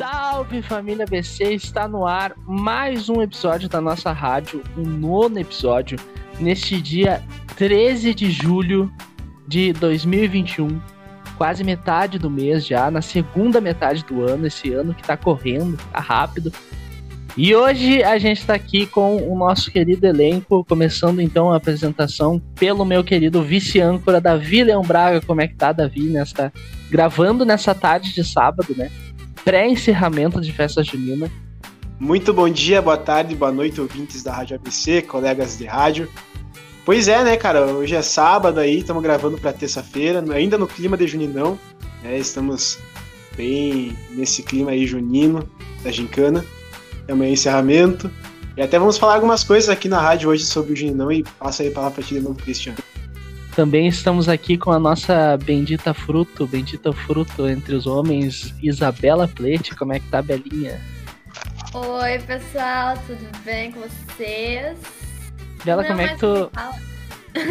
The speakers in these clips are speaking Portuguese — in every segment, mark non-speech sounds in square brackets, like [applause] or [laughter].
Salve família BC, está no ar mais um episódio da nossa rádio, o nono episódio, neste dia 13 de julho de 2021, quase metade do mês já, na segunda metade do ano, esse ano que tá correndo, tá rápido. E hoje a gente está aqui com o nosso querido elenco, começando então a apresentação pelo meu querido vice-âncora Davi Leão Braga. Como é que tá, Davi, nessa, gravando nessa tarde de sábado, né? Pré-encerramento de festa junina. Muito bom dia, boa tarde, boa noite, ouvintes da Rádio ABC, colegas de rádio. Pois é, né, cara? Hoje é sábado aí, estamos gravando para terça-feira, ainda no clima de juninão, né? Estamos bem nesse clima aí junino da gincana amanhã encerramento. E até vamos falar algumas coisas aqui na rádio hoje sobre o Juninão e passa aí a palavra pra ti de novo, Cristiano. Também estamos aqui com a nossa bendita fruto, bendita fruto entre os homens, Isabela Plete. Como é que tá, Belinha? Oi, pessoal, tudo bem com vocês? Bela, como é que tu.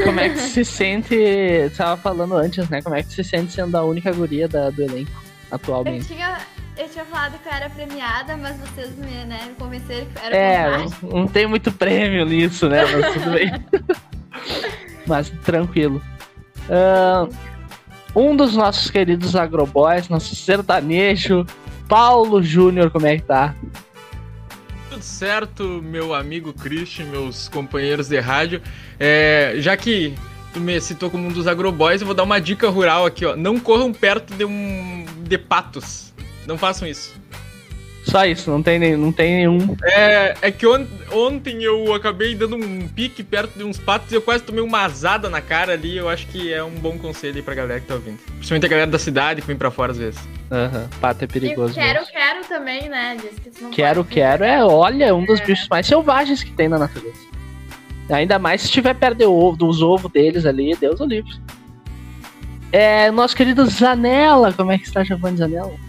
Como é que se sente? Você tava falando antes, né? Como é que se sente sendo a única guria da, do elenco atualmente? Eu tinha, eu tinha falado que eu era premiada, mas vocês me, né, me convenceram que eu era É, não, não tem muito prêmio nisso, né? Mas tudo bem. [laughs] mas tranquilo. Uh, um dos nossos queridos agroboys, nosso sertanejo, Paulo Júnior, como é que tá? Tudo certo, meu amigo Christian, meus companheiros de rádio. É, já que tu me citou como um dos agroboys, eu vou dar uma dica rural aqui, ó. Não corram perto de um de patos. Não façam isso. Só isso, não tem, não tem nenhum. É, é que on, ontem eu acabei dando um pique perto de uns patos e eu quase tomei uma azada na cara ali. Eu acho que é um bom conselho aí pra galera que tá ouvindo. Principalmente a galera da cidade que vem pra fora às vezes. Aham, uhum. pato é perigoso. E quero, mesmo. quero também, né? Diz que não quero, quero é, olha, um dos é. bichos mais selvagens que tem na natureza. Ainda mais se estiver perto ovo, dos ovos deles ali, Deus o livre. É, nosso querido Zanella, como é que está, Giovanni Zanella?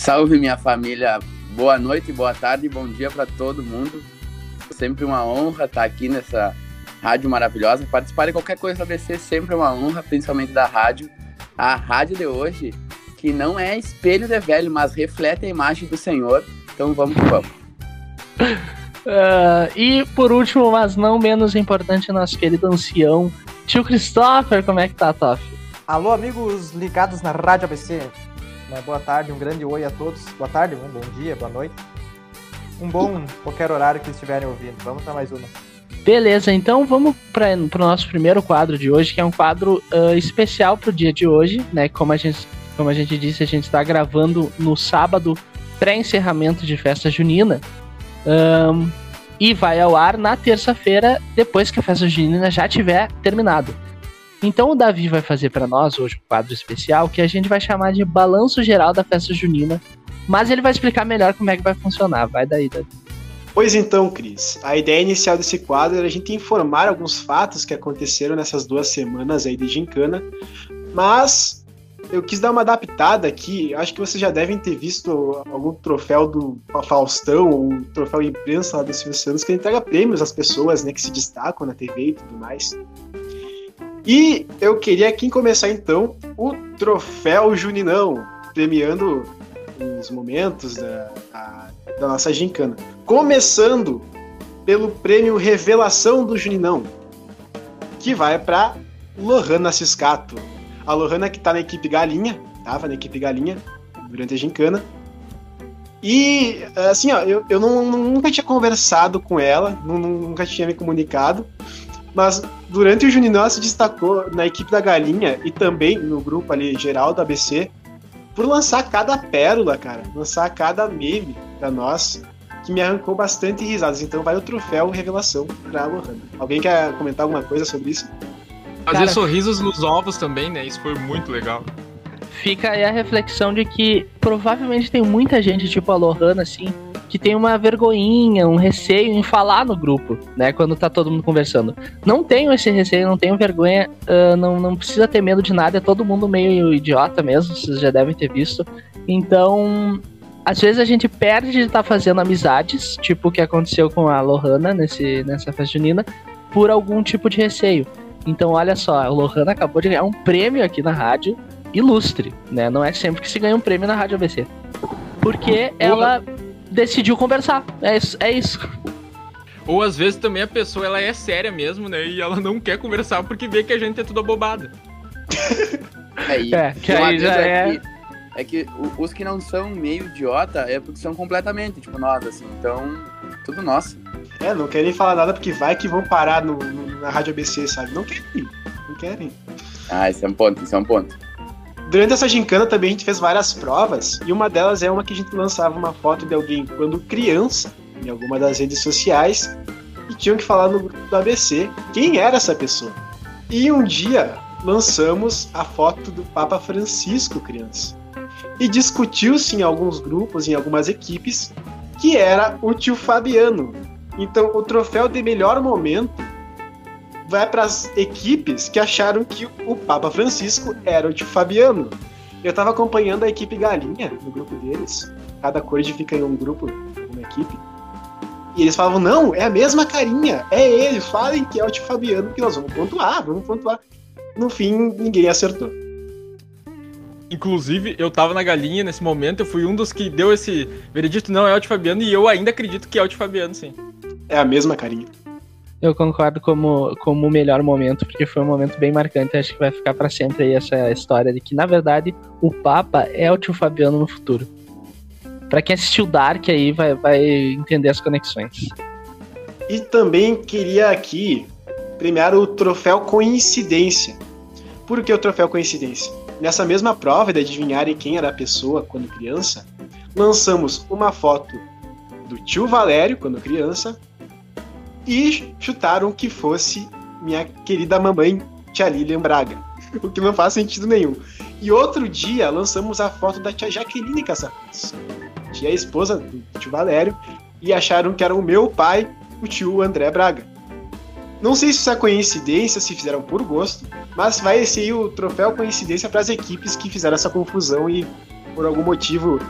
Salve minha família, boa noite, boa tarde, bom dia para todo mundo. Sempre uma honra estar aqui nessa rádio maravilhosa. Participar de qualquer coisa da BC sempre é uma honra, principalmente da rádio. A rádio de hoje, que não é espelho de velho, mas reflete a imagem do Senhor. Então vamos que vamos. Uh, [laughs] e por último, mas não menos importante, nosso querido ancião, tio Christopher, como é que tá, Toff? Alô, amigos ligados na Rádio ABC. Uma boa tarde, um grande oi a todos. Boa tarde, um bom dia, boa noite. Um bom qualquer horário que estiverem ouvindo. Vamos para mais uma. Beleza, então vamos para o nosso primeiro quadro de hoje, que é um quadro uh, especial para o dia de hoje, né? Como a gente, como a gente disse, a gente está gravando no sábado pré-encerramento de festa junina. Um, e vai ao ar na terça-feira, depois que a festa junina já tiver terminado. Então o Davi vai fazer para nós hoje um quadro especial que a gente vai chamar de Balanço Geral da Festa Junina, mas ele vai explicar melhor como é que vai funcionar. Vai daí, Davi. Pois então, Cris, a ideia inicial desse quadro era a gente informar alguns fatos que aconteceram nessas duas semanas aí de gincana, mas eu quis dar uma adaptada aqui. Acho que vocês já devem ter visto algum troféu do Faustão ou um troféu imprensa lá do Silvio Santos que entrega prêmios às pessoas né, que se destacam na TV e tudo mais. E eu queria aqui começar então o troféu Juninão, premiando os momentos da, a, da nossa gincana. Começando pelo prêmio Revelação do Juninão, que vai para Lohana Ciscato. A Lohana que tá na equipe Galinha, tava na equipe Galinha durante a gincana. E, assim, ó, eu, eu não, nunca tinha conversado com ela, nunca tinha me comunicado, mas durante o Juninão se destacou na equipe da Galinha e também no grupo ali geral da ABC por lançar cada pérola, cara. Lançar cada meme pra nós que me arrancou bastante risadas. Então vai o troféu revelação pra Lohana. Alguém quer comentar alguma coisa sobre isso? Fazer cara, sorrisos nos ovos também, né? Isso foi muito legal. Fica aí a reflexão de que provavelmente tem muita gente, tipo a Lohana, assim, que tem uma vergonhinha, um receio em falar no grupo, né? Quando tá todo mundo conversando. Não tenho esse receio, não tenho vergonha, uh, não, não precisa ter medo de nada, é todo mundo meio idiota mesmo, vocês já devem ter visto. Então, às vezes a gente perde de estar tá fazendo amizades, tipo o que aconteceu com a Lohana nesse, nessa festa junina, por algum tipo de receio. Então, olha só, a Lohana acabou de ganhar um prêmio aqui na rádio, ilustre, né? Não é sempre que se ganha um prêmio na rádio ABC. porque ela decidiu conversar. É isso. É isso. Ou às vezes também a pessoa ela é séria mesmo, né? E ela não quer conversar porque vê que a gente é tudo abobado. [laughs] É, e É, que aí já é é- que, é que os que não são meio idiota é porque são completamente, tipo, nós, assim. Então, tudo nosso. É, não querem falar nada porque vai que vão parar no, no- na Rádio ABC, sabe? Não querem. Não querem. Ah, isso é um ponto, isso é um ponto. Durante essa gincana também a gente fez várias provas e uma delas é uma que a gente lançava uma foto de alguém quando criança em alguma das redes sociais e tinham que falar no grupo do ABC quem era essa pessoa. E um dia lançamos a foto do Papa Francisco criança. E discutiu-se em alguns grupos, em algumas equipes, que era o tio Fabiano. Então o troféu de melhor momento vai para as equipes que acharam que o Papa Francisco era o tio Fabiano. Eu tava acompanhando a equipe Galinha no grupo deles. Cada corte fica em um grupo, uma equipe. E eles falavam, não, é a mesma carinha, é ele, falem que é o tio Fabiano, que nós vamos pontuar, vamos pontuar. No fim, ninguém acertou. Inclusive, eu tava na galinha nesse momento, eu fui um dos que deu esse veredito, não é o de Fabiano, e eu ainda acredito que é o de Fabiano, sim. É a mesma carinha. Eu concordo como, como o melhor momento, porque foi um momento bem marcante. Acho que vai ficar pra sempre aí essa história de que, na verdade, o Papa é o tio Fabiano no futuro. Pra quem assistiu Dark aí, vai, vai entender as conexões. E também queria aqui premiar o troféu Coincidência. Por que o troféu Coincidência? Nessa mesma prova de adivinharem quem era a pessoa quando criança, lançamos uma foto do tio Valério quando criança e chutaram que fosse minha querida mamãe, tia Lilian Braga. [laughs] O que não faz sentido nenhum. E outro dia lançamos a foto da tia Jaqueline Caçapuz, tia esposa do tio Valério, e acharam que era o meu pai, o tio André Braga. Não sei se isso é coincidência, se fizeram por gosto, mas vai ser aí o troféu coincidência para as equipes que fizeram essa confusão e por algum motivo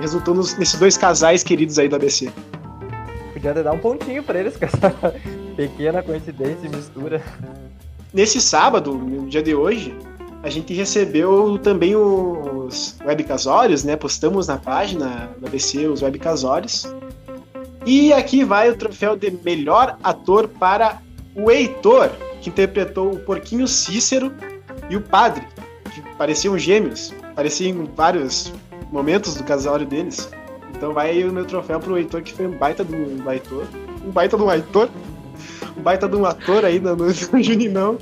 resultou nos- nesses dois casais queridos aí do ABC. Podia dar um pontinho pra eles com essa [laughs] pequena coincidência e mistura. Nesse sábado, no dia de hoje, a gente recebeu também os webcasórios, né? Postamos na página do ABC os webcasórios. E aqui vai o troféu de melhor ator para o Heitor, que interpretou o Porquinho Cícero e o Padre, que pareciam gêmeos, pareciam em vários momentos do casório deles. Então vai aí o meu troféu pro Heitor, que foi um baita de um Heitor. Um baita de um Heitor. Um baita de um ator aí no, no [laughs] Juninão.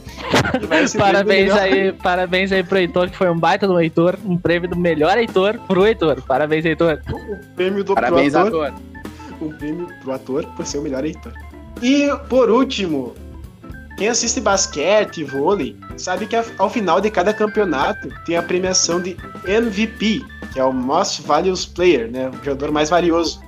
Parabéns aí, parabéns aí pro Heitor, que foi um baita do Heitor, um prêmio do melhor Heitor pro Heitor. Parabéns, Heitor. o prêmio do Parabéns, ator, ator. um prêmio pro ator por ser o melhor Heitor. E por último, quem assiste basquete vôlei sabe que ao final de cada campeonato tem a premiação de MVP, que é o Most Valuable Player, né? O jogador mais valioso.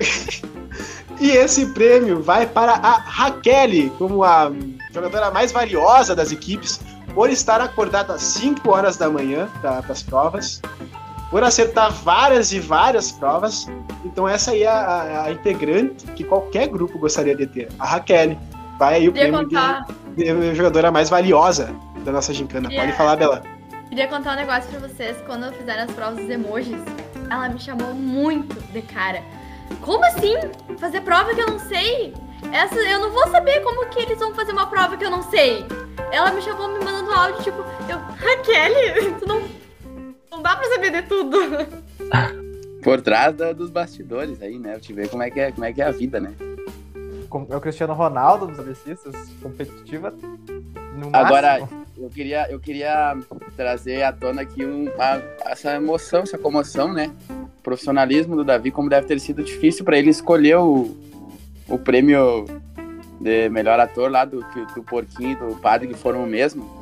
[laughs] e esse prêmio vai para a Raquel, como a jogadora mais valiosa das equipes, por estar acordada às 5 horas da manhã para as provas, por acertar várias e várias provas. Então essa aí é a, a integrante que qualquer grupo gostaria de ter. A Raquel. Vai aí o Queria prêmio de, contar, de jogadora mais valiosa da nossa gincana. Pode Yeah. falar, Bela. queria contar um negócio pra vocês. Quando eu fizeram as provas dos emojis, ela me chamou muito de cara. Como assim? Fazer prova que eu não sei? Essa, eu não vou saber como que eles vão fazer uma prova que eu não sei. Ela me chamou me mandando áudio, tipo, eu, Raquel, [laughs] tu não. Não dá pra saber de tudo. Por trás da- dos bastidores aí, né? Eu te ver como é que é, como é que é a vida, né? É o Cristiano Ronaldo dos ABCistas, competitiva. No Agora, máximo. eu queria, eu queria trazer à tona aqui um- a- essa emoção, essa comoção, né? O profissionalismo do Davi, como deve ter sido difícil para ele escolher o, o prêmio de melhor ator lá do, do Porquinho e do Padre, que foram o mesmo.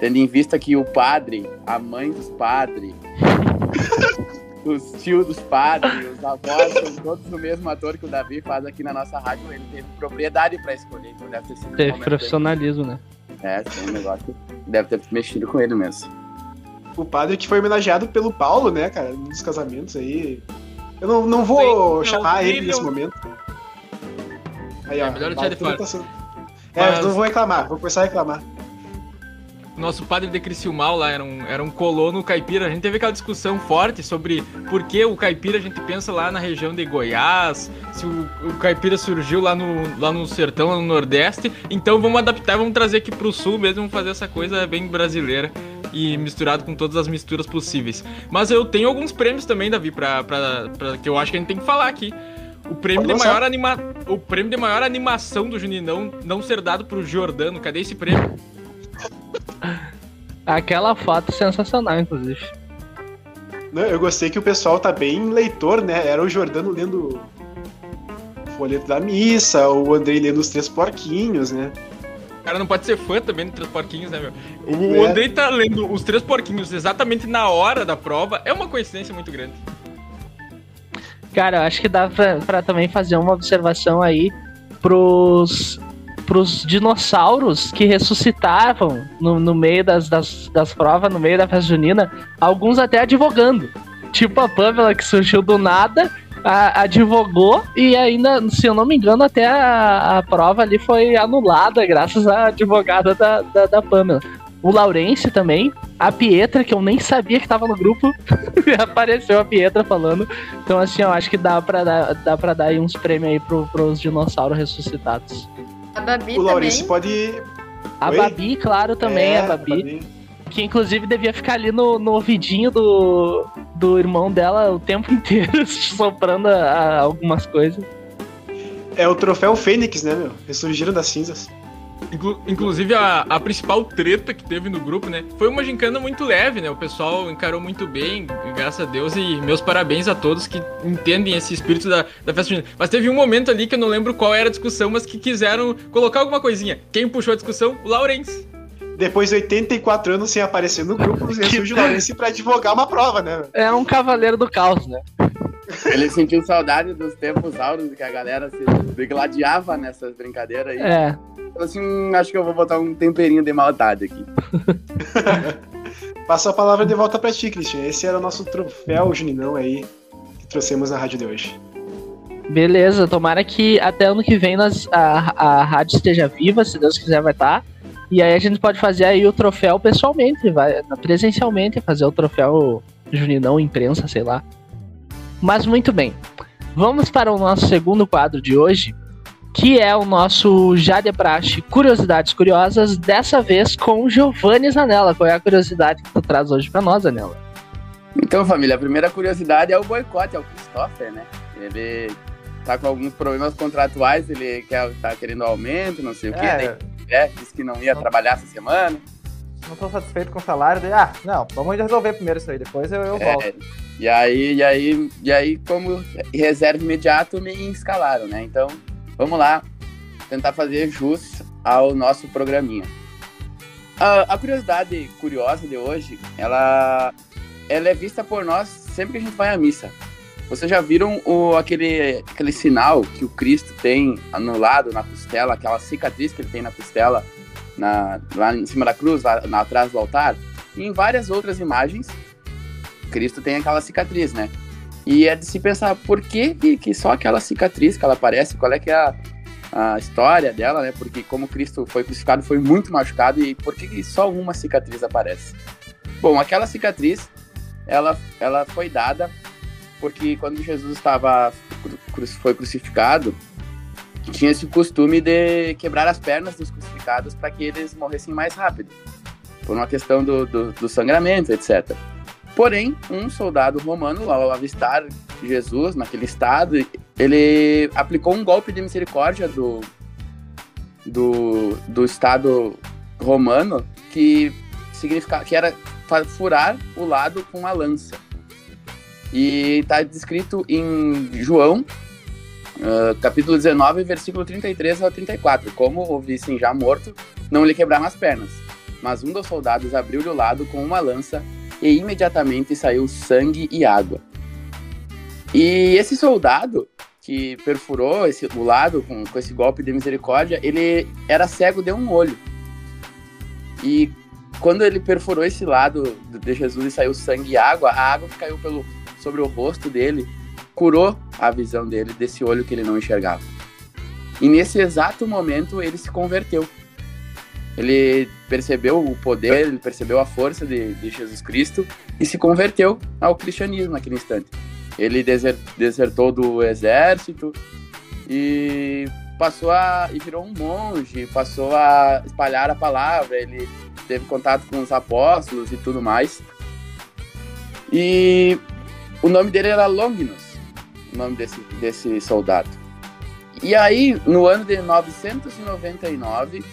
Tendo em vista que o padre, a mãe dos padres, [laughs] os tios dos padres, os avós, são todos o mesmo ator que o Davi faz aqui na nossa rádio. Ele teve propriedade para escolher, então deve ter sido um Teve profissionalismo, né? é, foi um negócio que deve ter mexido com ele mesmo. O padre que foi homenageado pelo Paulo, né, cara? Num dos casamentos aí. Eu não, não vou Sim, chamar ele horrível. nesse momento. Aí, É, ó. melhor o deixar de Paulo fora. É, Mas- não vou reclamar, vou começar a reclamar. Nosso padre de Criciúmal lá era um, era um colono caipira. A gente teve aquela discussão forte sobre por que o caipira a gente pensa lá na região de Goiás, se o, o caipira surgiu lá no, lá no sertão, lá no Nordeste. Então vamos adaptar, vamos trazer aqui pro sul mesmo, vamos fazer essa coisa bem brasileira e misturado com todas as misturas possíveis. Mas eu tenho alguns prêmios também, Davi, pra, pra, pra que eu acho que a gente tem que falar aqui. O prêmio, de maior anima... o prêmio de maior animação do Juninão não ser dado pro Giordano. Cadê esse prêmio? Aquela foto sensacional, inclusive. Não, eu gostei que o pessoal tá bem leitor, né? Era o Jordano lendo o folheto da missa, o Andrei lendo os Três Porquinhos, né? O cara não pode ser fã também do Três Porquinhos, né, meu? O é. Andrei tá lendo os Três Porquinhos exatamente na hora da prova. É uma coincidência muito grande. Cara, eu acho que dá pra, pra também fazer uma observação aí pros, pros dinossauros que ressuscitavam no, no meio das, das, das provas, no meio da festa junina, alguns até advogando. Tipo a Pamela que surgiu do nada, a, advogou e ainda, se eu não me engano, até a, a prova ali foi anulada graças à advogada da, da, da Pamela o Laurence também, a Pietra, que eu nem sabia que tava no grupo, [laughs] apareceu a Pietra falando. Então, assim, eu acho que dá pra dar, dá pra dar uns prêmios aí pro, pros dinossauros ressuscitados. A Babi O Laurence também. pode. A Oi? Babi, claro, também, É, a Babi. Que inclusive devia ficar ali no, no ouvidinho do, do irmão dela o tempo [laughs] inteiro, soprando a- a algumas coisas. É o troféu Fênix, né, meu? Ressurgiram das cinzas. Inclu- inclusive, a, a principal treta que teve no grupo, né? Foi uma gincana muito leve, né? O pessoal encarou muito bem, graças a Deus, e meus parabéns a todos que entendem esse espírito da, da festa junina. Mas teve um momento ali que eu não lembro qual era a discussão, mas que quiseram colocar alguma coisinha. Quem puxou a discussão? O Laurence. Depois de 84 anos sem aparecer no grupo, [laughs] ressurge o Laurence pra advogar uma prova, né? É um cavaleiro do caos, né? Ele sentiu saudade dos tempos áureos que a galera se degladiava nessas brincadeiras aí. É. Falou assim, "Hum, acho que eu vou botar um temperinho de maldade aqui. [laughs] Passo a palavra de volta pra ti, Christian. Esse era o nosso troféu Juninão aí que trouxemos na rádio de hoje. Beleza, tomara que até ano que vem nós, a, a rádio esteja viva, se Deus quiser vai estar. E aí a gente pode fazer aí o troféu pessoalmente, vai, presencialmente, fazer o troféu Juninão imprensa, sei lá. Mas muito bem. Vamos para o nosso segundo quadro de hoje, que é o nosso Já de Praxe Curiosidades Curiosas, dessa vez com o Giovanni Zanella. Qual é a curiosidade que tu traz hoje para nós, Zanella? Então, família, a primeira curiosidade é o boicote ao Christopher, né? Ele tá com alguns problemas contratuais, ele quer, tá querendo aumento, não sei o quê. É, daí, é, disse que não ia trabalhar essa semana. Não tô satisfeito com o salário. Daí, ah, não, vamos resolver primeiro isso aí, depois eu, eu volto. É, e aí, e aí, e aí, como reserva imediato, me escalaram, né? Então, vamos lá tentar fazer jus ao nosso programinha. A, a curiosidade curiosa de hoje, ela, ela é vista por nós sempre que a gente vai à missa. Vocês já viram o, aquele, aquele sinal que o Cristo tem no lado, na costela, aquela cicatriz que ele tem na costela, na, lá em cima da cruz, lá, na- atrás do altar? E em várias outras imagens, Cristo tem aquela cicatriz, né? E é de se pensar por que, que, só aquela cicatriz que ela aparece, qual é que é a, a história dela, né? Porque como Cristo foi crucificado, foi muito machucado e por que, que só uma cicatriz aparece? Bom, aquela cicatriz, ela, ela foi dada porque quando Jesus estava foi crucificado, tinha esse costume de quebrar as pernas dos crucificados para que eles morressem mais rápido, por uma questão do, do, do sangramento, etc. Porém, um soldado romano, ao avistar Jesus naquele estado, ele aplicou um golpe de misericórdia do, do, do Estado romano que significava que era furar o lado com a lança. E está descrito em João, ah, capítulo 19, versículo 33 ao 34. Como o vissem já morto, não lhe quebraram as pernas. Mas um dos soldados abriu-lhe o lado com uma lança e imediatamente saiu sangue e água. E esse soldado que perfurou esse, o lado com, com esse golpe de misericórdia, ele era cego de um olho. E quando ele perfurou esse lado de Jesus e saiu sangue e água, a água caiu pelo, sobre o rosto dele curou a visão dele desse olho que ele não enxergava. E nesse exato momento ele se converteu. ele percebeu o poder, ele percebeu a força de, de Jesus Cristo e se converteu ao cristianismo naquele instante. Ele deser, desertou do exército e passou a e virou um monge, passou a espalhar a palavra, ele teve contato com os apóstolos e tudo mais. E o nome dele era Longinus, o nome desse, desse soldado. E aí, no ano de 999,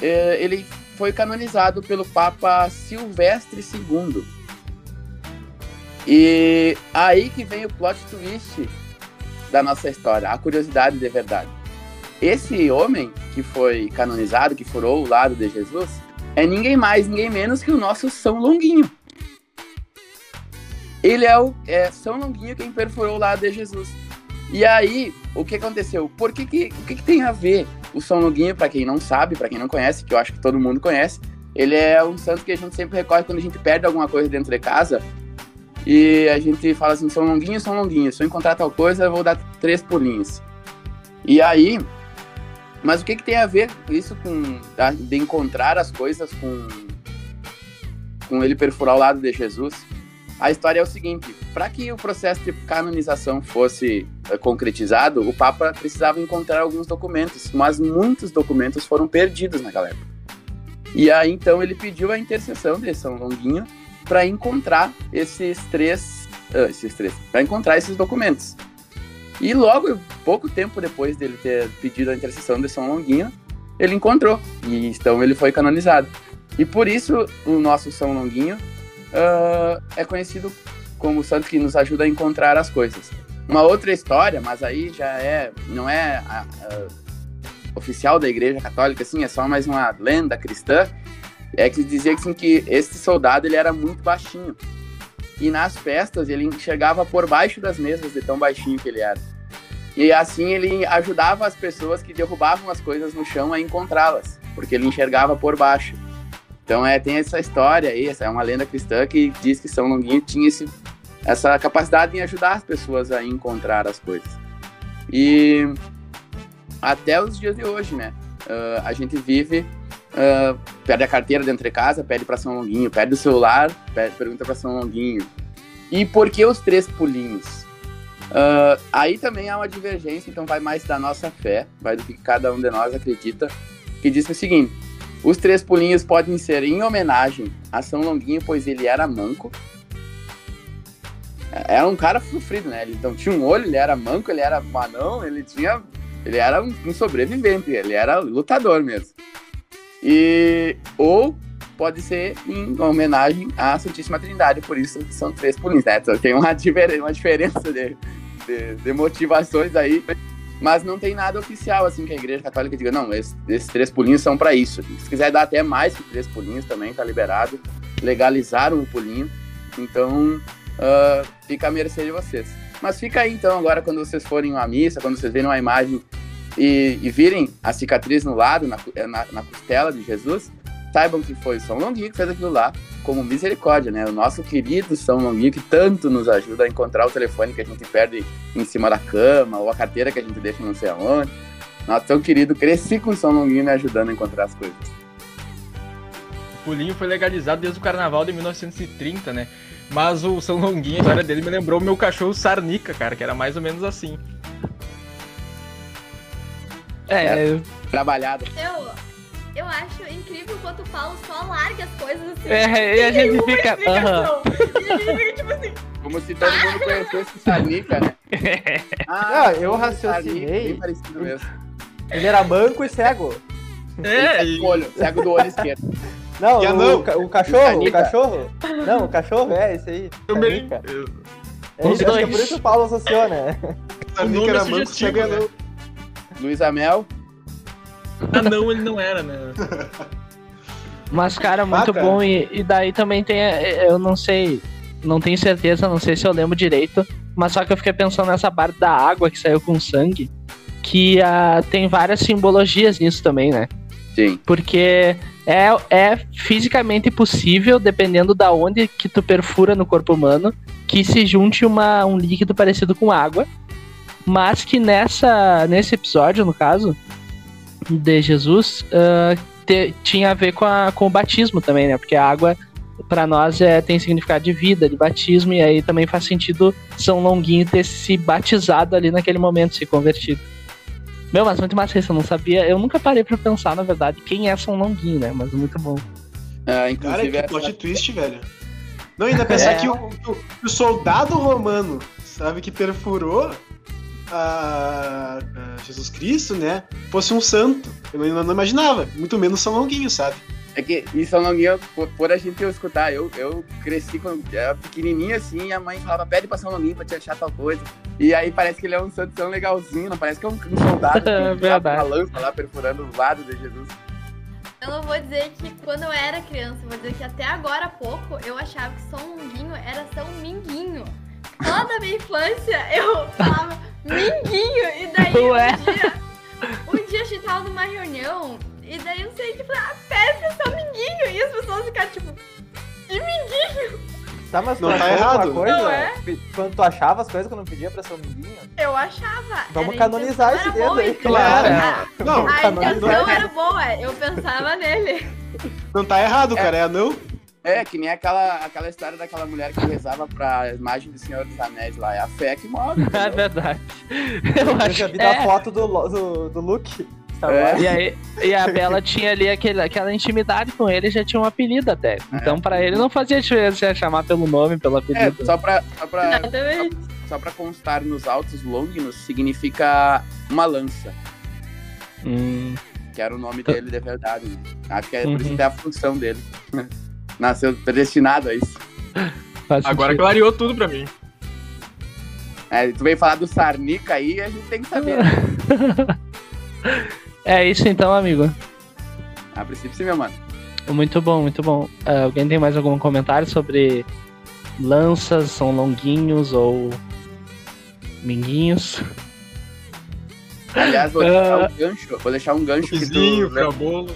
eh, ele foi canonizado pelo Papa Silvestre II. E aí que vem o plot twist da nossa história, a curiosidade de verdade. Esse homem que foi canonizado, que furou o lado de Jesus, é ninguém mais, ninguém menos que o nosso São Longuinho. Ele é o é São Longuinho quem perfurou o lado de Jesus. E aí, o que aconteceu? Por que que, o que, que tem a ver o São Longuinho, para quem não sabe, para quem não conhece, que eu acho que todo mundo conhece, ele é um santo que a gente sempre recorre quando a gente perde alguma coisa dentro de casa. E a gente fala assim, São Longuinho, São Longuinho. Se eu encontrar tal coisa, eu vou dar três pulinhos. E aí, mas o que, que tem a ver isso com de encontrar as coisas com com ele perfurar o lado de Jesus? A história é o seguinte: para que o processo de canonização fosse uh, concretizado, o Papa precisava encontrar alguns documentos, mas muitos documentos foram perdidos naquela época. E aí então ele pediu a intercessão de São Longuinho para encontrar esses três, uh, esses três, para encontrar esses documentos. E logo, pouco tempo depois dele ter pedido a intercessão de São Longuinho, ele encontrou. E então ele foi canonizado. E por isso o nosso São Longuinho uh, é conhecido como o santo que nos ajuda a encontrar as coisas. Uma outra história, mas aí já é não é a, a, oficial da Igreja Católica, assim, é só mais uma lenda cristã, é que dizia assim, que esse soldado ele era muito baixinho e nas festas ele chegava por baixo das mesas de tão baixinho que ele era. E assim ele ajudava as pessoas que derrubavam as coisas no chão a encontrá-las, porque ele enxergava por baixo. Então é, tem essa história aí, essa é uma lenda cristã que diz que São Longuinho tinha esse, essa capacidade em ajudar as pessoas a encontrar as coisas. E até os dias de hoje, né? Uh, a gente vive Uh, perde a carteira dentro de casa, pede para São Longuinho, perde o celular, pede, pergunta para São Longuinho. E por que os três pulinhos? Uh, aí também há uma divergência, então vai mais da nossa fé, vai do que cada um de nós acredita, que diz o seguinte: os três pulinhos podem ser em homenagem a São Longuinho, pois ele era manco. Era um cara sofrido, né? Ele, tinha um olho, ele era manco, ele era manão, ele tinha. Ele era um, sobrevivente, ele era lutador mesmo. E, ou pode ser em homenagem à Santíssima Trindade, por isso são três pulinhos, né? Então, tem uma [laughs] diferença de, de, de, motivações aí, mas não tem nada oficial, assim, que a Igreja Católica diga, não, esses, esses três pulinhos são para isso. Se quiser dar até mais que três pulinhos também, tá liberado. Legalizaram o pulinho, então uh, fica à mercê de vocês. Mas fica aí, então, agora, quando vocês forem a missa, quando vocês verem uma imagem e, e virem a cicatriz no lado, na, na, na, costela de Jesus, saibam que foi São Longuinho que fez aquilo lá, como misericórdia, né? O nosso querido São Longuinho que tanto nos ajuda a encontrar o telefone que a gente perde em cima da cama, ou a carteira que a gente deixa não sei aonde. Nosso tão querido, cresci com São Longuinho me ajudando a encontrar as coisas. O pulinho foi legalizado desde o carnaval de 1930, né? Mas o São Longuinho, a história dele me lembrou o meu cachorro Sarnica, cara, que era mais ou menos assim. É, é trabalhado. Eu, eu acho incrível quando o Paulo só larga as coisas assim. É, e a gente fica. Uh -huh. E a gente fica tipo assim. Como se todo mundo conhecesse o Sarnica, né? [laughs] Ah, ah eu raciocinei. Ele era manco e cego. É, e... olho, cego do olho esquerdo. Não, o, o, cachorro, o cachorro. Não, o cachorro é esse aí. Eu me... É, Os dois. é por isso que o Paulo associona. Sarnica era manco, cego é não. Luiz Amel. Ah, não, ele não era, né? [laughs] Mas, cara, muito ah, cara. bom. E, e, daí também tem. É, eu não sei. Não tenho certeza, não sei se eu lembro direito. Mas só que eu fiquei pensando nessa parte da água que saiu com sangue. Que uh, tem várias simbologias nisso também, né? Sim. Porque é, é fisicamente possível, dependendo da onde que tu perfura no corpo humano, que se junte uma, um líquido parecido com água mas que nessa nesse episódio, no caso de Jesus, uh, te- tinha a ver com, a, com o batismo também, né? Porque a água, pra nós, é, tem significado de vida, de batismo, e aí também faz sentido São Longuinho ter se batizado ali naquele momento, se convertido. Meu, mas muito massa isso, eu não sabia. Eu nunca parei pra pensar, na verdade, quem é São Longuinho, né? Mas muito bom. Ah, Cara, inclusive, que essa- plot twist, velho. Não, ainda pensar É. que, o, o- que o soldado romano, sabe, que perfurou a, a Jesus Cristo, né, fosse um santo. Eu não, não imaginava, muito menos São Longuinho, sabe? É que em São Longuinho, por, por a gente eu escutar, eu, eu cresci quando era pequenininho assim, e a mãe falava, pede pra São Longuinho pra te achar tal coisa. E aí parece que ele é um santo tão legalzinho, não parece que é um, um soldado [laughs] que tá uma lança lá perfurando o lado de Jesus. Eu não vou dizer que quando eu era criança, eu vou dizer que até agora há pouco eu achava que São Longuinho era São Minguinho. Toda a minha infância eu [laughs] falava Minguinho, e daí Ué. um dia, um dia a gente tava numa reunião, e daí eu não sei o que, falei, ah, peça São Minguinho, e as pessoas ficaram tipo, que Minguinho? Tá, mas Não tá errado. coisa? Não é? Quando tu achava as coisas que eu não pedia pra São Minguinho? Eu achava. Vamos era canonizar esse dedo aí. Claro. Não, A Canonizar. intenção era boa, eu pensava nele. não tá errado, cara, é anão. É, que nem aquela, aquela história daquela mulher que rezava pra imagem do Senhor dos Anéis lá. É a fé que move. [laughs] É verdade. [laughs] Eu Eu acho já vi que da é. foto do, do, do Luke. Star É. E, aí, e a Bela tinha ali aquele, aquela intimidade com ele, já tinha um apelido até. Então, pra ele não fazia diferença chamar pelo nome, pelo É, apelido. só pra, só, pra, Exatamente. só pra constar nos altos, Longinus significa uma lança, Hum, que era o nome dele de verdade. Né? Acho que é Uhum. por isso que é a função dele. [laughs] Nasceu predestinado a isso. faz Agora sentido. clareou tudo pra mim. É, tu veio falar do Sarnica aí, a gente tem que saber. né? [laughs] É isso então, amigo. A princípio sim, meu mano. Muito bom, muito bom. Ah, alguém tem mais algum comentário sobre lanças, são longuinhos ou minguinhos? Aliás, vou [laughs] Ah. deixar um gancho. Vou deixar um gancho Vizinho, frabolo.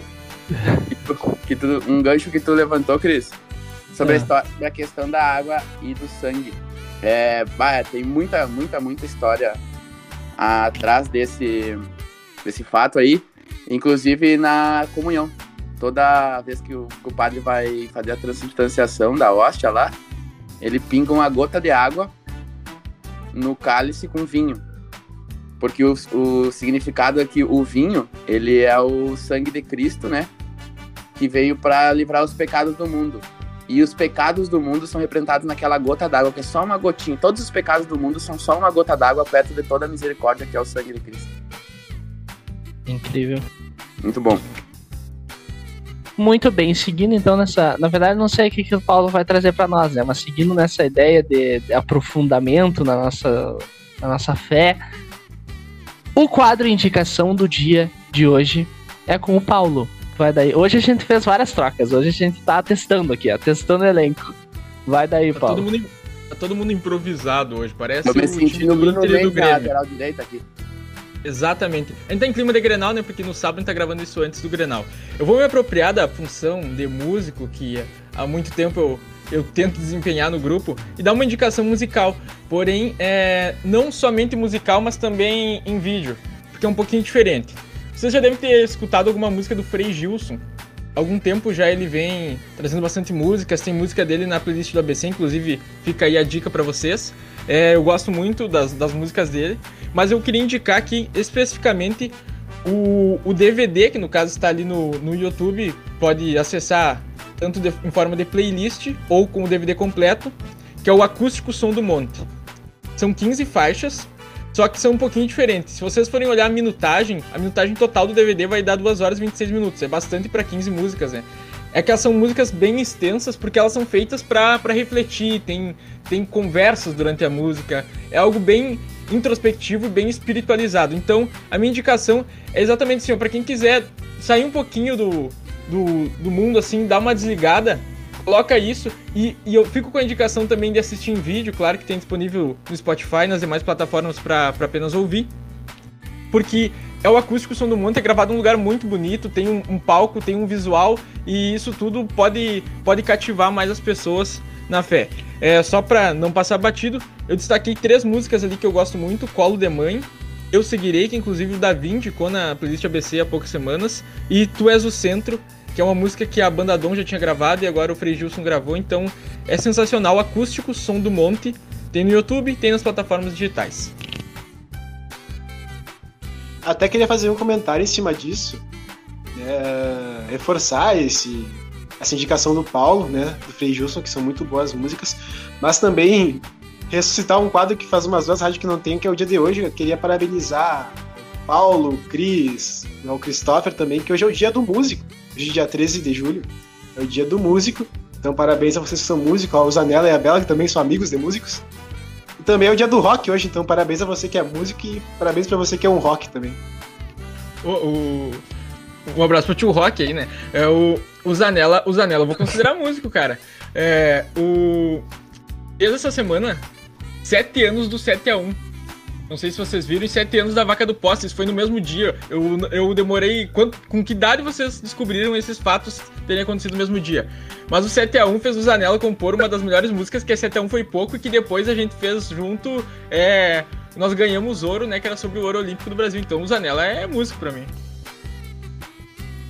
que tu- que tu- um gancho que tu levantou, Cris, sobre, a Ah. história, a questão da água e do sangue. É, bah, tem muita, muita, muita história atrás desse, desse fato aí, inclusive na comunhão. Toda vez que o, que o padre vai fazer a transubstanciação da hóstia lá, ele pinga uma gota de água no cálice com vinho. Porque o, o significado é que o vinho, ele é o sangue de Cristo, né? Que veio para livrar os pecados do mundo. E os pecados do mundo são representados naquela gota d'água, que é só uma gotinha. Todos os pecados do mundo são só uma gota d'água perto de toda a misericórdia, que é o sangue de Cristo. Incrível. Muito bom. Muito bem, seguindo então nessa. Na verdade, não sei o que, que o Paulo vai trazer pra nós, né? Mas seguindo nessa ideia de, de aprofundamento na nossa, na nossa fé, o quadro indicação do dia de hoje é com o Paulo. Vai daí. Hoje a gente fez várias trocas, hoje a gente tá testando aqui, ó, testando o elenco. Vai daí, Tá todo, Paulo. mundo, tá todo mundo improvisado hoje. Parece Eu me o senti time no do Bruno Inter e do Grêmio. lateral direita aqui. Exatamente. A gente tá em clima de Grenal, né? Porque no sábado a gente tá gravando isso antes do Grenal. Eu vou me apropriar da função de músico que há muito tempo eu, eu tento desempenhar no grupo e dar uma indicação musical. Porém, é, não somente musical, mas também em vídeo. Porque é um pouquinho diferente. Vocês já devem ter escutado alguma música do Frei Gilson. Algum tempo já ele vem trazendo bastante músicas, tem música dele na playlist do ABC, inclusive fica aí a dica pra vocês. É, eu gosto muito das, das músicas dele, mas eu queria indicar aqui especificamente o, o DVD, que no caso está ali no, no YouTube, pode acessar tanto de- em forma de playlist ou com o DVD completo, que é o Acústico Som do Monte. São 15 faixas, só que são um pouquinho diferentes. Se vocês forem olhar a minutagem, a minutagem total do DVD vai dar 2 horas e 26 minutos. É bastante para 15 músicas, né? É que elas são músicas bem extensas porque elas são feitas para refletir, tem, tem conversas durante a música. É algo bem introspectivo bem espiritualizado. Então, a minha indicação é exatamente assim, para quem quiser sair um pouquinho do, do, do mundo, assim, dar uma desligada, coloca isso. E, e eu fico com a indicação também de assistir em vídeo, claro que tem disponível no Spotify, nas demais plataformas para apenas ouvir. Porque é o acústico som do monte, é gravado num lugar muito bonito, tem um, um palco, tem um visual, e isso tudo pode, pode cativar mais as pessoas na fé. É, só pra não passar batido, eu destaquei três músicas ali que eu gosto muito: Colo de Mãe, Eu Seguirei, que inclusive o Davi indicou na playlist ABC há poucas semanas, e Tu És o Centro, que é uma música que a banda Dom já tinha gravado e agora o Frei Gilson gravou, então é sensacional, acústico, som do monte, tem no YouTube, tem nas plataformas digitais. Até queria fazer um comentário em cima disso, né, reforçar esse, essa indicação do Paulo, né, do Frei Gilson, que são muito boas músicas, mas também ressuscitar um quadro que faz umas duas rádios que não tem, que é o dia de hoje. Eu queria parabenizar Paulo, Cris, o Christopher também, que hoje é o dia do músico. Hoje é dia 13 de julho, é o dia do músico. Então parabéns a vocês que são músicos, ao Zanella e a Bela, que também são amigos de músicos. E também é o dia do rock hoje, então parabéns a você que é músico e parabéns pra você que é um rock também. O, o- um abraço pro tio Rock aí, né? É o, o Zanella, o Zanella eu vou considerar [laughs] músico, cara. É, o. Desde essa semana, sete anos do 7x1. Não sei se vocês viram, e sete anos da vaca do poste, isso foi no mesmo dia. Eu, eu demorei. Quanto, com que idade vocês descobriram esses fatos terem acontecido no mesmo dia? Mas o 7x1 fez o Zanella compor uma das melhores músicas, que é 7x1 foi pouco, e que depois a gente fez junto. É, nós ganhamos ouro, né? Que era sobre o ouro olímpico do Brasil. Então o Zanella é músico pra mim.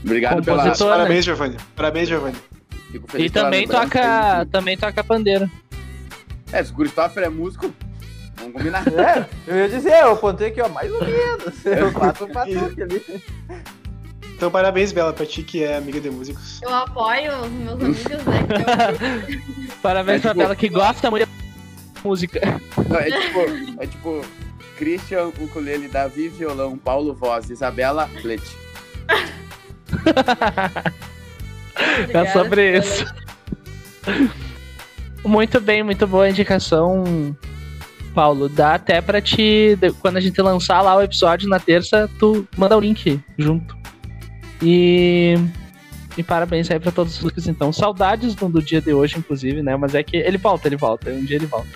Obrigado pela. Né? parabéns, Giovanni. Parabéns, Giovanni. Fico feliz E também toca, também toca pandeiro. É, se o Christopher é músico, vamos combinar. [laughs] É, eu ia dizer, eu apontei aqui, ó, mais ou menos. [laughs] Eu faço um batuque ali. Então parabéns, Bela, pra ti que é amiga de músicos. Eu apoio os meus amigos, né? eu- [laughs] Parabéns É, pra tipo- Bela que gosta muito de música. Não, é tipo, é tipo Christian, ukulele, Davi, violão, Paulo, voz, Isabela, flete. É sobre isso. Muito bem, muito boa indicação, Paulo. Dá até pra te. Quando a gente lançar lá o episódio na terça, tu manda o link junto. E. E parabéns aí pra todos os músicos, então. Saudades do, do dia de hoje, inclusive, né? Mas é que ele volta, ele volta. Um dia ele volta.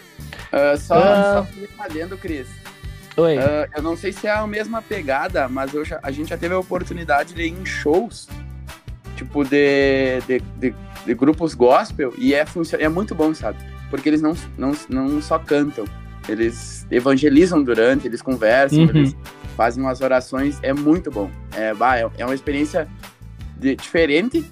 Ah, só, Ah. só falhando, Cris. Oi. Ah, eu não sei se é a mesma pegada, mas eu já- a gente já teve a oportunidade de ir em shows, tipo, de, de, de, de grupos gospel, e é, é muito bom, sabe? Porque eles não, não, não só cantam, eles evangelizam durante, eles conversam, Uhum. eles fazem umas orações, é muito bom. É, bah, é, é uma experiência de- diferente,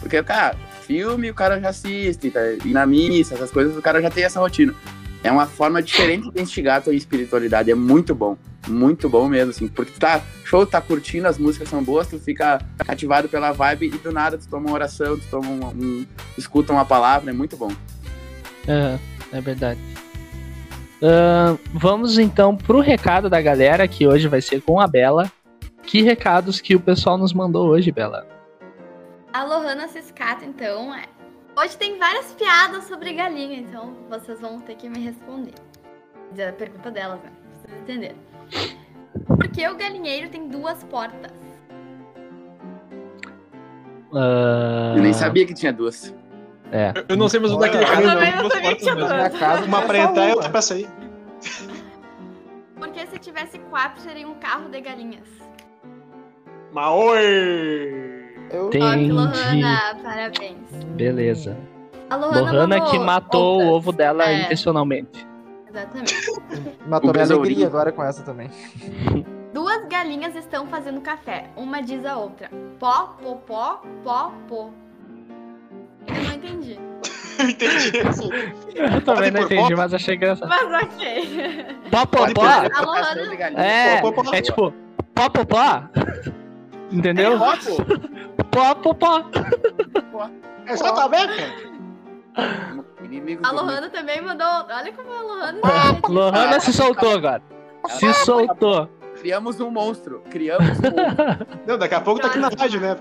porque, cara, filme o cara já assiste, tá? e na missa, essas coisas, o cara já tem essa rotina. É uma forma diferente de instigar a tua espiritualidade. É muito bom. Muito bom mesmo, assim. Porque tu tá show, tá curtindo, as músicas são boas, tu fica cativado pela vibe e do nada tu toma uma oração, tu toma um, um- escuta uma palavra, é muito bom. Aham, é verdade. Ahn, vamos então pro recado da galera, que hoje vai ser com a Bela. Que recados que o pessoal nos mandou hoje, Bela? A Lohana Ciscato, então, é. Hoje tem várias piadas sobre galinha, então vocês vão ter que me responder. A pergunta delas, né? Vocês entenderem. Por que o galinheiro tem duas portas? Ah, Eu nem sabia que tinha duas. É. Eu- Eu não sei, mas o daquele Eu cara também tem não duas sabia que portas tinha casa Uma entrar e outra pra sair. Porque se tivesse quatro, seria um carro de galinhas. Maoi! Eu... Tem- Ó, que Entendi. Lohana, parabéns. Beleza. A Lohana, Lohana que matou outras. o ovo dela É. intencionalmente. Exatamente. [laughs] Matou minha alegria agora com essa também. Duas galinhas estão fazendo café. Uma diz a outra: pó, pó, pó, pó, pó. Eu não entendi. [laughs] Entendi. assim. Eu também não entendi, mas achei engraçado. Mas ok. Pó, pó, pó. A. É, Pó, pó, pó. é tipo, pó, pó, pó. Entendeu? Pó, pó, pó. Exatamente. Inimigos A do Lohana também mandou. Olha como a Lohana. Lohana se soltou agora. Se soltou. Criamos um monstro. Criamos um monstro. [laughs] Não, daqui a pouco tá aqui na rádio, né?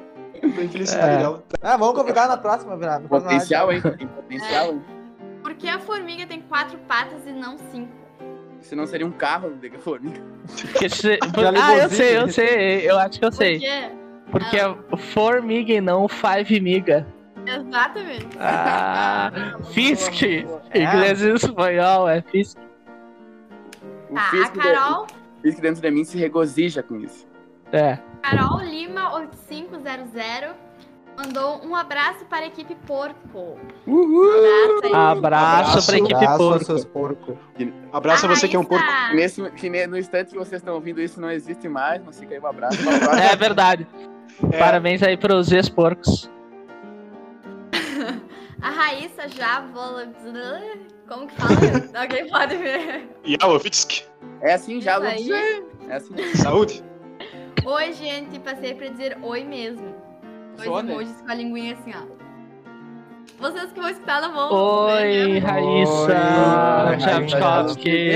Pra infelicidade É. dela. Ah, vamos convidar na próxima, próxima Potencial, hein? Tem potencial, hein? Por que a formiga tem quatro patas e não cinco? Se não seria um carro de formiga. Que se- [laughs] Já Ah, eu sei, eu sei. Eu acho que eu Por sei. quê? Porque é formiga e não five miga. Exatamente. Ah, Fisk. Inglês e espanhol é Fisk. O Tá, a Carol, físico dentro de mim se regozija com isso. É. Carol Lima 8500 Mandou um abraço para a equipe Porco. Uhul! Abraço. Abraço, Abraço, pra equipe Abraço, porco. Abraço a você que é um porco. Raíssa. Nesse, que no instante que vocês estão ouvindo isso, não existe mais, mas fica aí um abraço. É verdade. É, Parabéns aí pros ex-porcos. [laughs] A Raíssa já vola. Como que fala? [laughs] Alguém pode ver. Yalowitsk. É assim já. É assim. Saúde. Oi, gente, passei pra dizer oi mesmo. Dois Só, né? emojis com a linguinha assim, ó. Vocês que vão escutar não vão Oi, né? Raíssa Tchaikovsky.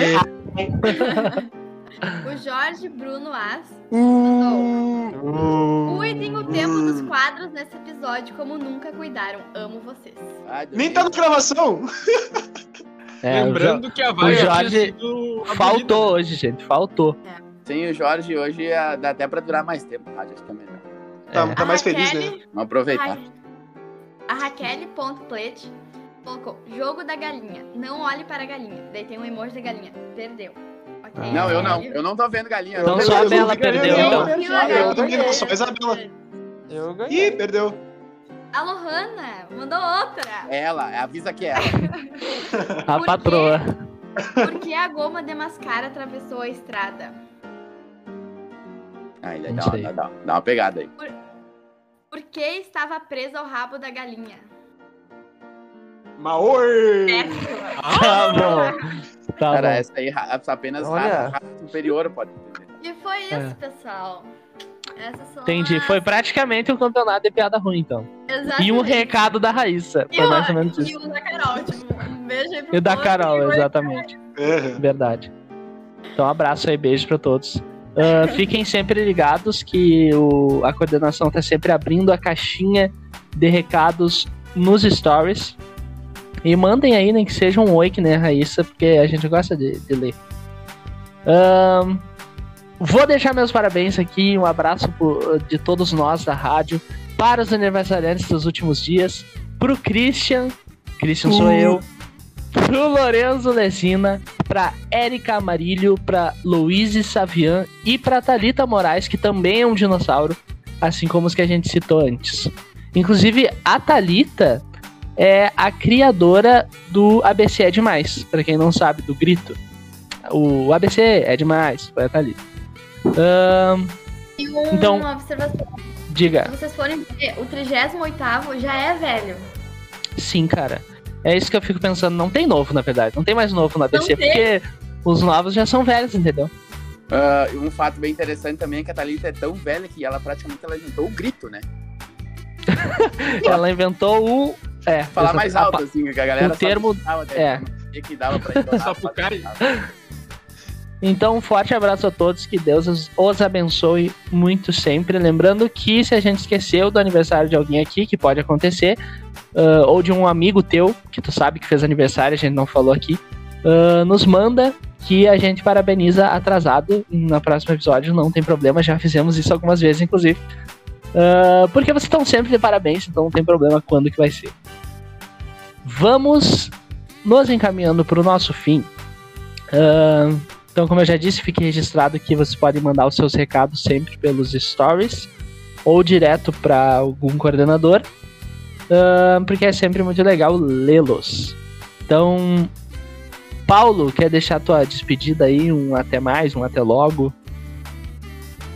O Jorge Bruno As mandou. Cuidem o tempo dos quadros nesse episódio como nunca cuidaram. Amo vocês. Ai, Nem tá na gravação. É, o Lembrando que a vaga o Jorge sido Jo- faltou hoje, gente. Faltou. Sem o Jorge hoje ah, dá até pra durar mais tempo. Ah, acho que é melhor. Tá, É. tá mais A feliz, Raquel- né? Vamos aproveitar. A Raquel.plete colocou jogo da galinha. Não olhe para a galinha. Daí tem um emoji da galinha. Perdeu. Ok. Não, eu não. Raquel. Eu não tô vendo galinha. Então só a eu Bela ganhei, perdeu, eu então. ganhei. Eu não, só a Isabela. Eu Ih, ganhei. perdeu. A Lohana mandou outra. Ela, avisa que é ela. [laughs] A patroa. Por que a goma de mascara atravessou a estrada? Aí, dá, dá, dá, dá, uma pegada aí. Por que estava presa ao rabo da galinha? Maoi! Péssima. Tá bom. Tá Cara, bom. essa aí apenas Olha. raça, superior pode entender. E foi isso, É. pessoal. Entendi. as- Foi praticamente um campeonato de piada ruim, então. Exatamente. E um recado da Raíssa. E Foi o- mais ou menos E isso. o da Carol, tipo, um beijo aí pro E o da Carol, exatamente. Verdade. Então, um abraço aí, beijo pra todos. Ah, fiquem sempre ligados que o- a coordenação tá sempre abrindo a caixinha de recados nos stories. E mandem aí, nem que seja um oi, que nem a Raíssa, porque a gente gosta de, de ler. Vou deixar meus parabéns aqui, um abraço de todos nós da rádio, para os aniversariantes dos últimos dias, pro Christian, Christian sou eu, pro Lorenzo Lesina, pra Érica Amarilho, pra Luiz Savian e pra Thalita Moraes, que também é um dinossauro, assim como os que a gente citou antes. Inclusive, a Thalita é a criadora do ABC é demais, pra quem não sabe, do grito. O ABC é demais, foi a Thalita. E um- Então- observação. diga. Se vocês forem ver, o 38 já é velho. Sim, cara. É isso que eu fico pensando. Não tem novo, na verdade. Não tem mais novo Não tem. porque os novos já são velhos, entendeu? E um fato bem interessante também é que a Thalita é tão velha que ela praticamente ela inventou o grito, né? [laughs] Ela inventou o. É, Falar mais A alto, assim, que a galera o termo- só até é. que dava pra entonar, [laughs] Sapucai. Então, um forte abraço a todos, que Deus os- abençoe muito sempre. Lembrando que se a gente esqueceu do aniversário de alguém aqui, que pode acontecer, ah, ou de um amigo teu, que tu sabe que fez aniversário, a gente não falou aqui, ah, nos manda que a gente parabeniza atrasado no próximo episódio, não tem problema, já fizemos isso algumas vezes, inclusive. Ah, porque vocês estão sempre de parabéns, então não tem problema quando que vai ser. Vamos nos encaminhando para o nosso fim. Ah, então, como eu já disse, fique registrado que vocês podem mandar os seus recados sempre pelos stories ou direto para algum coordenador, ah, porque é sempre muito legal lê-los. Então, Paulo, quer deixar tua despedida aí, um até mais, um até logo?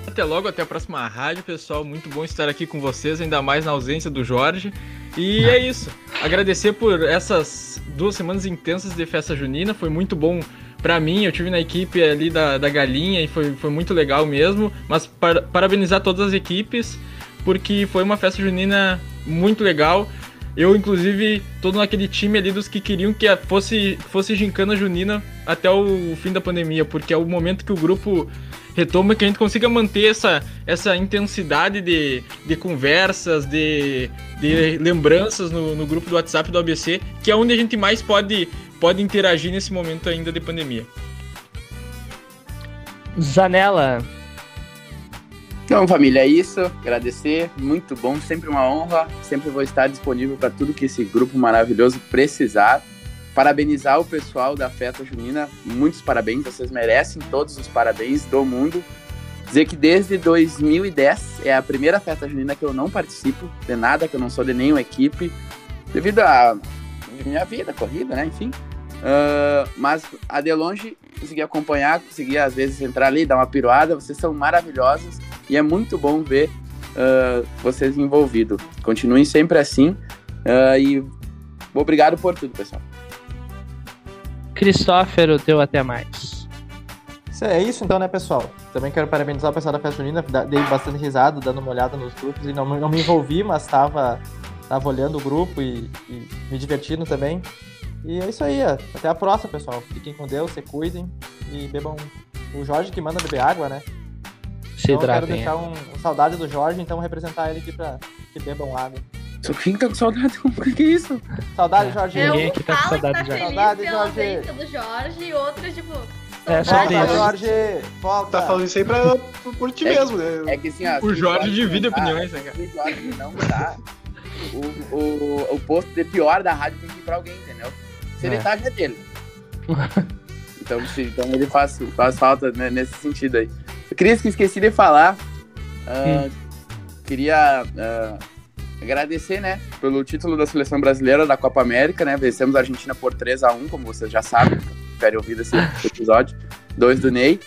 Até logo, até a próxima rádio, pessoal. Muito bom estar aqui com vocês, ainda mais na ausência do Jorge. E é isso. Agradecer por essas duas semanas intensas de festa junina. Foi muito bom pra mim. Eu tive na equipe ali da, da Galinha e foi, foi muito legal mesmo. Mas par- parabenizar todas as equipes, porque foi uma festa junina muito legal. Eu, inclusive, tô naquele time ali dos que queriam que fosse, fosse gincana junina até o fim da pandemia, porque é o momento que o grupo retoma que a gente consiga manter essa, essa intensidade de, de conversas, de, de lembranças no, no grupo do WhatsApp do ABC, que é onde a gente mais pode, pode interagir nesse momento ainda de pandemia. Zanella, Então, família, é isso. Agradecer, muito bom, sempre uma honra. Sempre vou estar disponível para tudo que esse grupo maravilhoso precisar. Parabenizar o pessoal da Festa Junina, muitos parabéns, vocês merecem todos os parabéns do mundo. Dizer que desde 2010 é a primeira festa junina que eu não participo de nada, que eu não sou de nenhuma equipe, devido a minha vida, corrida, né? Enfim. Uh, mas a de longe consegui acompanhar, consegui às vezes entrar ali, dar uma piruada. Vocês são maravilhosos e é muito bom ver uh, vocês envolvidos. Continuem sempre assim uh, e obrigado por tudo, pessoal. Cristófero deu até mais. É isso então, né, pessoal? Também quero parabenizar o pessoal da Festa Junina, dei bastante risada, dando uma olhada nos grupos e não, não me envolvi, mas estava tava olhando o grupo e, e, me divertindo também. E é isso aí, até a próxima, pessoal. Fiquem com Deus, se cuidem e bebam. O Jorge que manda beber água, né? Se então, eu quero deixar um, um, saudade do Jorge, então representar ele aqui pra que bebam água. Só quem tá com saudade? [laughs] O que é isso? Saudade, Jorge. Eu Ninguém aqui tá com saudade tá Jorge. Saudade, Jorge. do Jorge e outras, tipo... É, sobre Volta, isso. Jorge! Volta! Tá falando isso aí pra, por, ti É- mesmo, né? É que assim, ó, O Jorge divide opiniões, né, cara? O Jorge não tá, o, o, o posto de pior da rádio tem que ir pra alguém, entendeu? Se ele É. tá, já é dele. [laughs] então, se- então ele faz, faz falta né, nesse sentido aí. Cris, que esqueci de falar. ah, Queria ah, agradecer, né, pelo título da seleção brasileira da Copa América, né? Vencemos a Argentina por 3 a 1 como vocês já sabem, tiverem ouvido esse [laughs] episódio. Dois do Ney.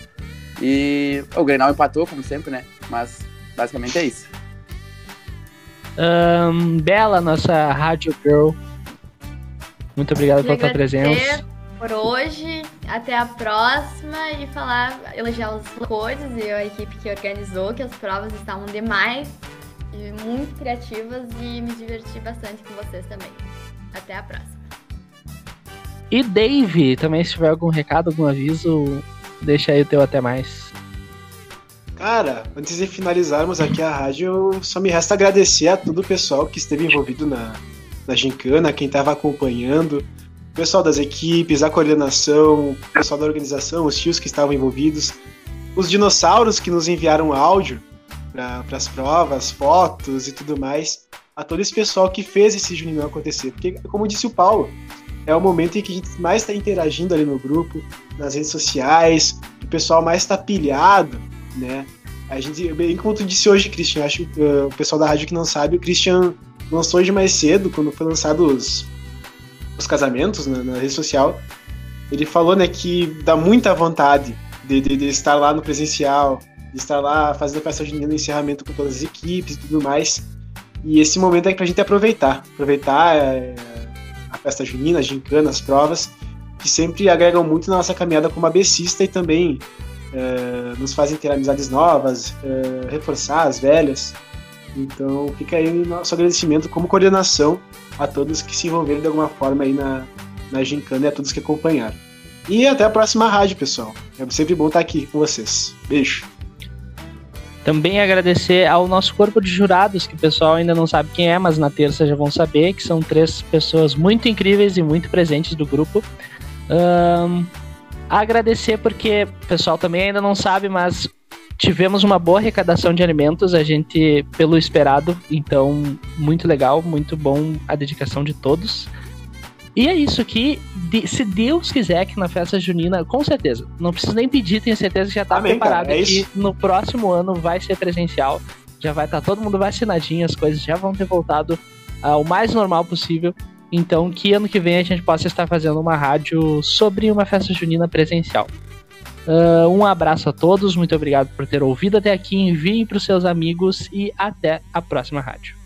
E o Grenal empatou, como sempre, né? Mas basicamente é isso. Ahn, Bela, nossa Rádio Girl. Muito obrigado pela tua presença. por hoje. Até a próxima e falar, elogiar os coisas e a equipe que organizou, que as provas estavam demais e muito criativas e me diverti bastante com vocês também. Até a próxima. E Dave, também se tiver algum recado, algum aviso, deixa aí o teu até mais. Cara, antes de finalizarmos aqui a rádio, só me resta agradecer a todo o pessoal que esteve envolvido na, na gincana, quem estava acompanhando, o pessoal das equipes, a coordenação, o pessoal da organização, os tios que estavam envolvidos, os dinossauros que nos enviaram áudio para as provas, fotos e tudo mais, a todo esse pessoal que fez esse Juninho acontecer. Porque, como disse o Paulo, é o momento em que a gente mais está interagindo ali no grupo, nas redes sociais, o pessoal mais está pilhado, né? A gente, bem como tu disse hoje, Christian, acho uh, o pessoal da rádio que não sabe, o Christian lançou hoje mais cedo, quando foi lançado os, os casamentos na, na rede social. Ele falou, né, que dá muita vontade de, de, de estar lá no presencial, de estar lá fazendo a festa junina no encerramento com todas as equipes e tudo mais. E esse momento é pra gente aproveitar, aproveitar é, a festa junina, a gincana, as provas, que sempre agregam muito na nossa caminhada como abecista e também é, nos fazem ter amizades novas, é, reforçar as velhas. Então fica aí o nosso agradecimento como coordenação a todos que se envolveram de alguma forma aí na, na gincana e a todos que acompanharam. E até a próxima rádio, pessoal. É sempre bom estar aqui com vocês. Beijo. Também agradecer ao nosso corpo de jurados, que o pessoal ainda não sabe quem é, mas na terça já vão saber, que são três pessoas muito incríveis e muito presentes do grupo. Ahn, agradecer porque o pessoal também ainda não sabe, mas tivemos uma boa arrecadação de alimentos, a gente, pelo esperado, então muito legal, muito bom a dedicação de todos. E é isso aqui, de- se Deus quiser que na festa junina, com certeza, não preciso nem pedir, tenho certeza que já tá Amém, cara, preparado é que no próximo ano vai ser presencial, já vai estar todo mundo vacinadinho, as coisas já vão ter voltado ao mais normal possível. Então, que ano que vem a gente possa estar fazendo uma rádio sobre uma festa junina presencial. Ah, um abraço a todos, muito obrigado por ter ouvido até aqui, enviem para os seus amigos e até a próxima rádio.